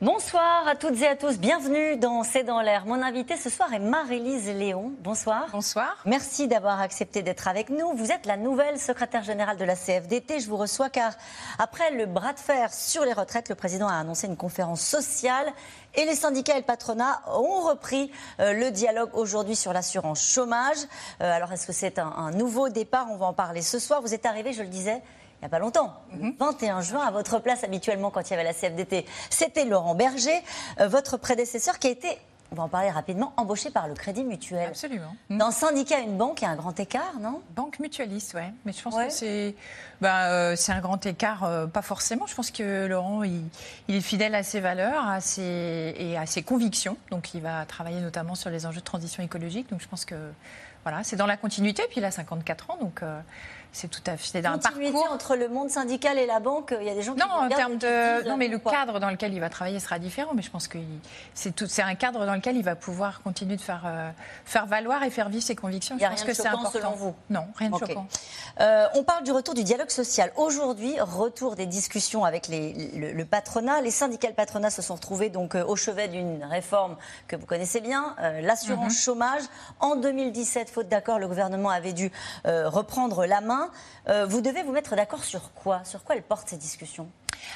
Bonsoir à toutes et à tous, bienvenue dans C'est dans l'air. Mon invité ce soir est Marie-Lise Léon. Bonsoir. Bonsoir. Merci d'avoir accepté d'être avec nous. Vous êtes la nouvelle secrétaire générale de la CFDT. Je vous reçois car après le bras de fer sur les retraites, le président a annoncé une conférence sociale et les syndicats et le patronat ont repris euh, le dialogue aujourd'hui sur l'assurance chômage. Euh, alors est-ce que c'est un, un nouveau départ? On va en parler ce soir. Vous êtes arrivé, je le disais, il n'y a pas longtemps, 21 juin, à votre place habituellement quand il y avait la CFDT, c'était Laurent Berger, euh, votre prédécesseur qui a été, on va en parler rapidement, embauché par le Crédit Mutuel. Absolument. Dans syndicat, une banque, il y a un grand écart, non? Banque mutualiste, ouais. Mais je pense Ouais. que c'est ben, euh, c'est un grand écart, euh, pas forcément. Je pense que Laurent, il, il est fidèle à ses valeurs à ses, et à ses convictions. Donc, il va travailler notamment sur les enjeux de transition écologique. Donc, je pense que voilà, c'est dans la continuité. Puis, il a 54 ans, donc euh, c'est tout à fait c'est un Continuité parcours. entre le monde syndical et la banque, il y a des gens qui Non, en termes de. disent, Non, mais le cadre dans lequel il va travailler sera différent. Mais je pense que c'est tout. C'est un cadre dans lequel il va pouvoir continuer de faire, euh, faire valoir et faire vivre ses convictions. Il y a je pense rien de que c'est important. selon vous Non, rien de choquant. Euh, on parle du retour du dialogue social. Aujourd'hui, retour des discussions avec les- le, le patronat. Les syndicats et le patronat se sont retrouvés donc euh, au chevet d'une réforme que vous connaissez bien, l'assurance Mhm. chômage. En 2017, faute d'accord, le gouvernement avait dû reprendre la main. Euh, vous devez vous mettre d'accord sur quoi? Sur quoi elles portent ces discussions?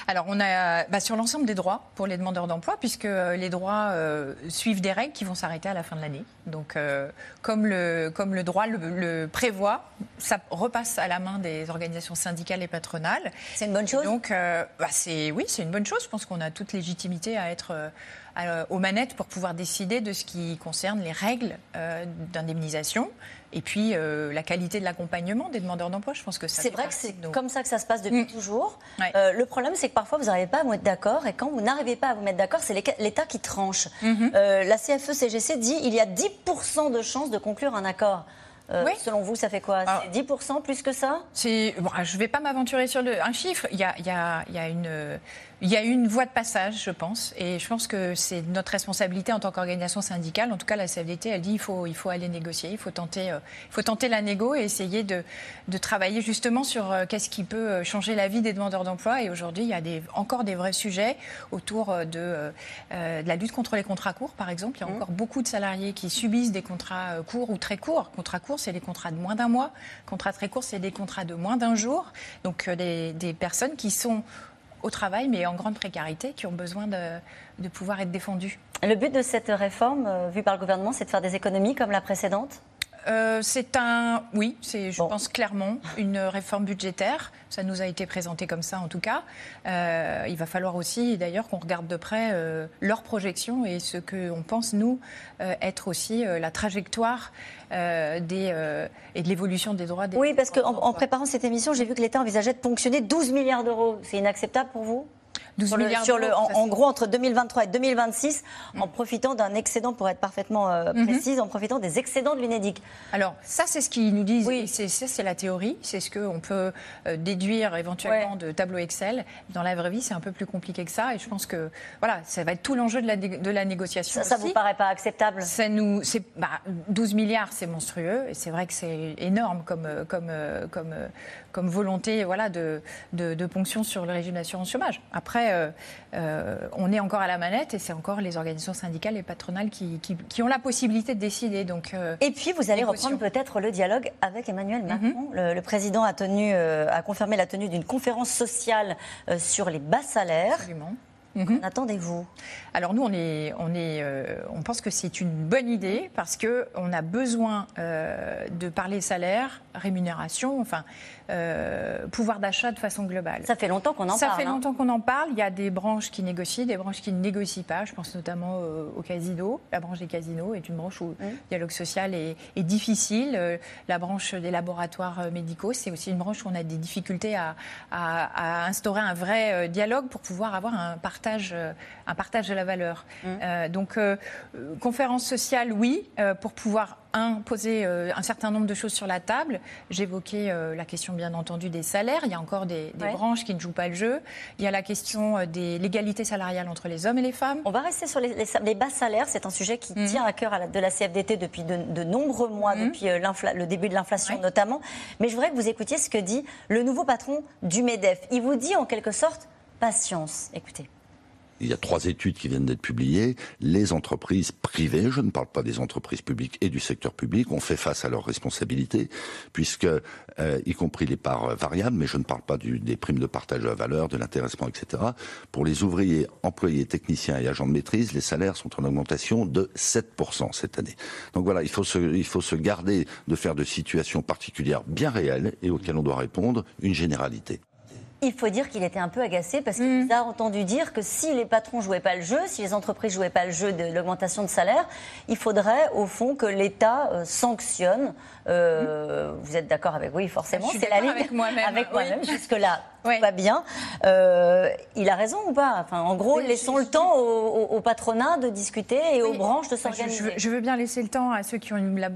Alors, on a bah, sur l'ensemble des droits pour les demandeurs d'emploi, puisque euh, les droits euh, suivent des règles qui vont s'arrêter à la fin de l'année. Donc, euh, comme, le, comme le droit le, le prévoit, ça repasse à la main des organisations syndicales et patronales. C'est une bonne chose? Donc, euh, bah, c'est oui, c'est une bonne chose. Je pense qu'on a toute légitimité à être aux manettes pour pouvoir décider de ce qui concerne les règles euh, d'indemnisation et puis euh, la qualité de l'accompagnement des demandeurs d'emploi. Je pense que C'est vrai que c'est nos- comme ça que ça se passe depuis Mm. toujours. Ouais. Euh, le problème, c'est que parfois, vous n'arrivez pas à vous mettre d'accord. Et quand vous n'arrivez pas à vous mettre d'accord, c'est l'État qui tranche. Mhm. Euh, la CFE-CGC dit il y a 10% de chances de conclure un accord. Euh, Oui. Selon vous, ça fait quoi Alors- C'est 10% plus que ça bon, je ne vais pas m'aventurer sur le, un chiffre. Il y a, il y a- il y a une, il y a une voie de passage, je pense, et je pense que c'est notre responsabilité en tant qu'organisation syndicale. En tout cas, la CFDT, elle dit il faut, il faut aller négocier, il faut tenter, euh, il faut tenter la négo et essayer de, de travailler justement sur euh, qu'est-ce qui peut euh, changer la vie des demandeurs d'emploi. Et aujourd'hui, il y a des, encore des vrais sujets autour de, euh, de la lutte contre les contrats courts, par exemple. Il y a encore beaucoup de salariés qui subissent des contrats courts ou très courts. Contrats courts, c'est les contrats de moins d'un mois. Contrats très courts, c'est des contrats de moins d'un jour. Donc euh, des, des personnes qui sont au travail, mais en grande précarité, qui ont besoin de, de pouvoir être défendues. Le but de cette réforme, euh, vue par le gouvernement, c'est de faire des économies comme la précédente? Euh, c'est un, oui, c'est, je Bon. pense clairement une réforme budgétaire. Ça nous a été présenté comme ça, en tout cas. Euh, il va falloir aussi, d'ailleurs, qu'on regarde de près euh, leurs projections et ce que on pense nous être aussi la trajectoire des et de l'évolution des droits. Des Oui, parce qu'en en préparant cette émission, j'ai vu que l'État envisageait de ponctionner 12 milliards d'euros. C'est inacceptable pour vous? 12 sur le- milliards sur le- en, gros, entre 2023 et 2026, en profitant d'un excédent, pour être parfaitement euh, Mhm. précise, en profitant des excédents de l'UNEDIC. Alors, ça, c'est ce qu'ils nous disent. Oui. C'est, ça, c'est la théorie. C'est ce qu'on peut euh, déduire éventuellement Ouais. de tableau Excel. Dans la vraie vie, c'est un peu plus compliqué que ça. Et je pense que voilà, ça va être tout l'enjeu de la, de la négociation. Ça, aussi. vous paraît pas acceptable? Ça nous, c'est, bah, 12 milliards, c'est monstrueux, et c'est vrai que c'est énorme comme, euh, comme, euh, comme, comme volonté, voilà, de, de, de ponction sur le régime d'assurance chômage. Après, euh, euh, on est encore à la manette, et c'est encore les organisations syndicales et patronales qui, qui, qui ont la possibilité de décider. Donc, euh, Et puis, vous allez reprendre peut-être le dialogue avec Emmanuel Macron. Mhm. le, le président a, tenu, a confirmé la tenue d'une conférence sociale sur les bas salaires. absolument. Mhm. Attendez-vous? Alors nous, on, est, on, est, euh, on pense que c'est une bonne idée parce que on a besoin euh, de parler salaire, rémunération, enfin euh, pouvoir d'achat de façon globale. Ça fait longtemps qu'on en Ça parle. fait hein. longtemps qu'on en parle. Il y a des branches qui négocient, des branches qui ne négocient pas. Je pense notamment au casino. La branche des casinos est une branche où le dialogue social est, est difficile. La branche des laboratoires médicaux, c'est aussi une branche où on a des difficultés à, à- à instaurer un vrai dialogue pour pouvoir avoir un, par- partage, un partage de la valeur. Mmh. donc, conférence sociale, oui, pour pouvoir un, poser un certain nombre de choses sur la table. J'évoquais la question, bien entendu, des salaires. Il y a encore des, branches qui ne jouent pas le jeu. Il y a la question de l'égalité salariale entre les hommes et les femmes. On va rester sur les, les, bas salaires. C'est un sujet qui mmh. tient à cœur à la, de la CFDT depuis de, nombreux mois, mmh. depuis le début de l'inflation notamment. Mais je voudrais que vous écoutiez ce que dit le nouveau patron du MEDEF. Il vous dit en quelque sorte patience. Écoutez il y a trois études qui viennent d'être publiées. Les entreprises privées, je ne parle pas des entreprises publiques et du secteur public, ont fait face à leurs responsabilités, puisque, euh, y compris les parts variables, mais je ne parle pas des primes de partage de la valeur, de l'intéressement, etc. Pour les ouvriers, employés, techniciens et agents de maîtrise, les salaires sont en augmentation de 7% cette année. Donc voilà, il faut se, il faut se garder de faire de situations particulières bien réelles et auxquelles on doit répondre une généralité. Il faut dire qu'il était un peu agacé parce qu'il mm. a entendu dire que si les patrons jouaient pas le jeu, si les entreprises jouaient pas le jeu de l'augmentation de salaire, il faudrait au fond que l'État euh, sanctionne. Euh, mm. Vous êtes d'accord avec oui, forcément, c'est la ligne avec moi-même. Avec moi-même, jusque là, va bien. Euh, il a raison ou pas? Enfin, en gros, laissons le temps au, patronat de discuter et aux branches de s'organiser. Je, veux bien laisser le temps à ceux qui ont une,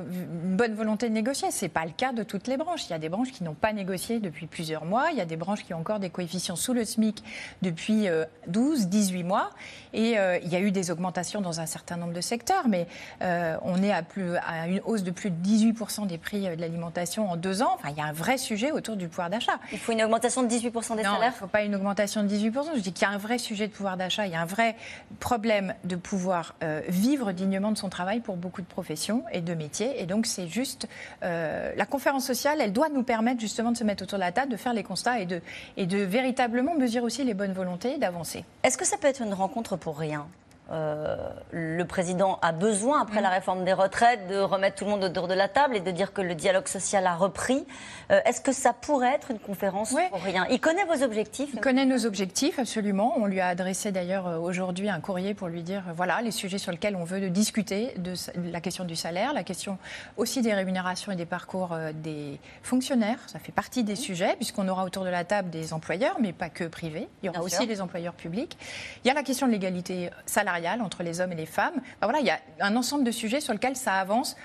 bonne volonté de négocier. C'est pas le cas de toutes les branches. Il y a des branches qui n'ont pas négocié depuis plusieurs mois. Il y a des branches qui ont encore des coefficients sous le SMIC depuis 12, euh, 18 mois. Et euh, il y a eu des augmentations dans un certain nombre de secteurs, mais euh, on est à, plus, à une hausse de plus de 18% des prix de l'alimentation en deux ans. Enfin, il y a un vrai sujet autour du pouvoir d'achat. Il faut une augmentation de 18% des salaires Non, il ne faut pas une augmentation de 18%. Je dis qu'il y a un vrai sujet de pouvoir d'achat. Il y a un vrai problème de pouvoir vivre dignement de son travail pour beaucoup de professions et de métiers. Et donc, c'est juste. la conférence sociale, elle doit nous permettre justement de se mettre autour de la table, de faire les constats et de, et de véritablement mesurer aussi les bonnes volontés d'avancer. Est-ce que ça peut être une rencontre pour rien? Euh, le président a besoin, après la mm. réforme des retraites, de remettre tout le monde autour de la table et de dire que le dialogue social a repris. Euh, est-ce que ça pourrait être une conférence pour rien? Il connaît vos objectifs Il connaît nos objectifs, absolument. On lui a adressé d'ailleurs euh, aujourd'hui un courrier pour lui dire voilà les sujets sur lesquels on veut discuter de la question du salaire, la question aussi des rémunérations et des parcours des fonctionnaires. Ça fait partie des sujets, puisqu'on aura autour de la table des employeurs, mais pas que privés. Il y aura aussi des employeurs publics. Il y a la question de l'égalité salariale entre les hommes et les femmes. voilà, il y a un ensemble de sujets sur lesquels ça avance.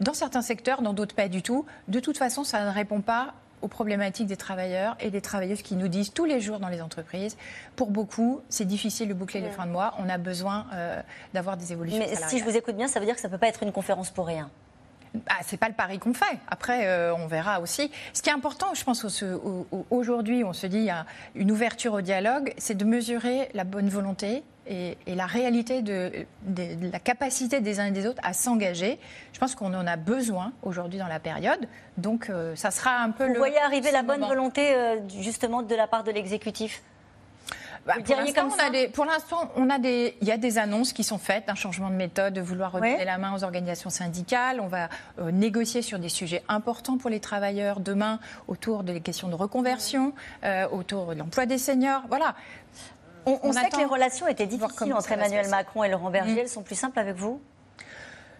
Dans certains secteurs, dans d'autres pas du tout. De toute façon, ça ne répond pas aux problématiques des travailleurs et des travailleuses qui nous disent tous les jours dans les entreprises, pour beaucoup, c'est difficile de boucler les fins de mois, on a besoin euh, d'avoir des évolutions. Mais si je vous écoute bien, ça veut dire que ça ne peut pas être une conférence pour rien. Bah, c'est pas le pari qu'on fait. Après, euh, on verra aussi. Ce qui est important, je pense, aujourd'hui, on se dit il y a une ouverture au dialogue, c'est de mesurer la bonne volonté et, la réalité de, la capacité des uns et des autres à s'engager. Je pense qu'on en a besoin aujourd'hui dans la période. Donc, euh, ça sera un peu Vous le. voyez arriver la bonne volonté, euh, justement, de la part de l'exécutif? Bah, pour l'instant, on, a des, pour l'instant, on a des, il y a des annonces qui sont faites, un changement de méthode, de vouloir redonner la main aux organisations syndicales. On va euh, négocier sur des sujets importants pour les travailleurs demain autour des questions de reconversion, autour de l'emploi des seniors. Voilà. On, sait que les relations étaient difficiles entre Emmanuel Macron et Laurent Berger. Mm. Elles sont plus simples avec vous?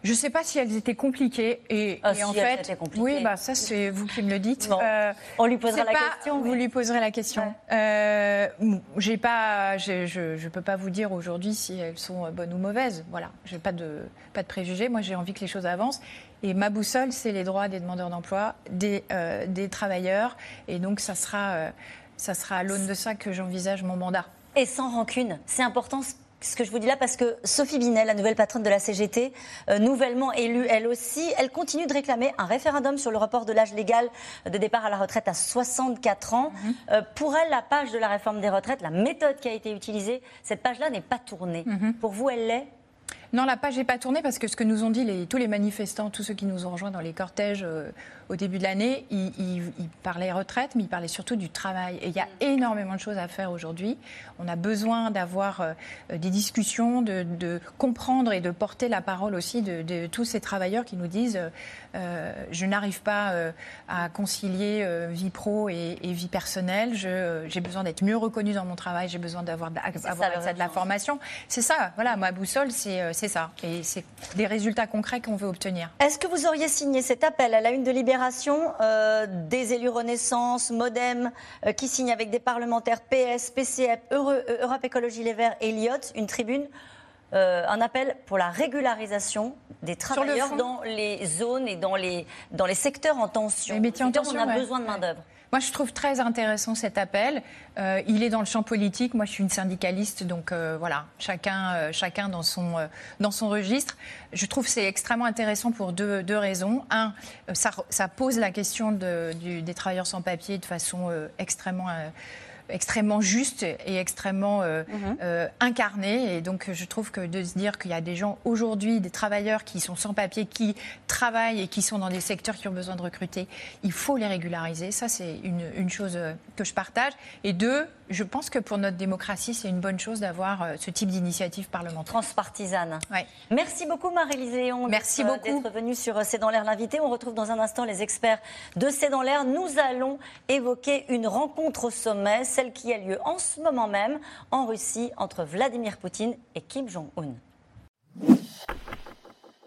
Je ne sais pas si elles étaient compliquées et, ah, en fait, oui, bah ça c'est vous qui me le dites. Euh, on lui posera la question. Vous lui poserez la question. Euh, j'ai pas, je ne peux pas vous dire aujourd'hui si elles sont bonnes ou mauvaises. Voilà, j'ai pas de pas de préjugés. Moi, j'ai envie que les choses avancent. Et ma boussole, c'est les droits des demandeurs d'emploi, des, euh, des travailleurs. Et donc, ça sera, ça sera à l'aune de ça que j'envisage mon mandat. Et sans rancune. C'est important ce que je vous dis là parce que Sophie Binet, la nouvelle patronne de la CGT, euh, nouvellement élue elle aussi, elle continue de réclamer un référendum sur le report de l'âge légal de départ à la retraite à 64 ans. Mhm. Euh, pour elle, la page de la réforme des retraites, la méthode qui a été utilisée, cette page-là n'est pas tournée. Mhm. Pour vous, elle l'est non, la page n'est pas tournée parce que ce que nous ont dit les, tous les manifestants, tous ceux qui nous ont rejoints dans les cortèges euh, au début de l'année, ils, parlaient retraite, mais ils parlaient surtout du travail. Et il y a énormément de choses à faire aujourd'hui. On a besoin d'avoir euh, des discussions, de, comprendre et de porter la parole aussi de, tous ces travailleurs qui nous disent euh, je n'arrive pas à concilier vie pro et, vie personnelle, j'ai besoin d'être mieux reconnu dans mon travail, j'ai besoin d'avoir accès à de la formation. C'est ça, voilà, ma boussole, c'est c'est ça. Et c'est des résultats concrets qu'on veut obtenir. Est-ce que vous auriez signé cet appel à la une de Libération euh, des élus Renaissance, Modem, euh, qui signent avec des parlementaires PS, PCF, Europe Écologie Les Verts, Elliott, une tribune un appel pour la régularisation des travailleurs dans les zones et dans les, dans les secteurs en tension. Les métiers en tension, on a besoin de main-d'œuvre. Moi, je trouve très intéressant cet appel. Euh, il est dans le champ politique. Moi, je suis une syndicaliste, donc euh, voilà, chacun, euh, chacun dans son, dans son registre. Je trouve c'est extrêmement intéressant pour deux, deux raisons. Un, ça, ça, pose la question de, du, des travailleurs sans papier de façon extrêmement extrêmement juste et extrêmement euh, mhm. euh, incarné. Et donc, je trouve que de se dire qu'il y a des gens aujourd'hui, des travailleurs qui sont sans papier, qui travaillent et qui sont dans des secteurs qui ont besoin de recruter, il faut les régulariser. Ça, c'est une, une chose euh, que je partage. Et deux, je pense que pour notre démocratie, c'est une bonne chose d'avoir euh, ce type d'initiative parlementaire. Transpartisane. Merci beaucoup, Marie-Lise Léon, Merci beaucoup. d'être venue sur euh, C'est dans l'air l'invité. On retrouve dans un instant les experts de C'est dans l'air. Nous allons évoquer une rencontre au sommet, celle qui a lieu en ce moment même en Russie entre Vladimir Poutine et Kim Jong-un.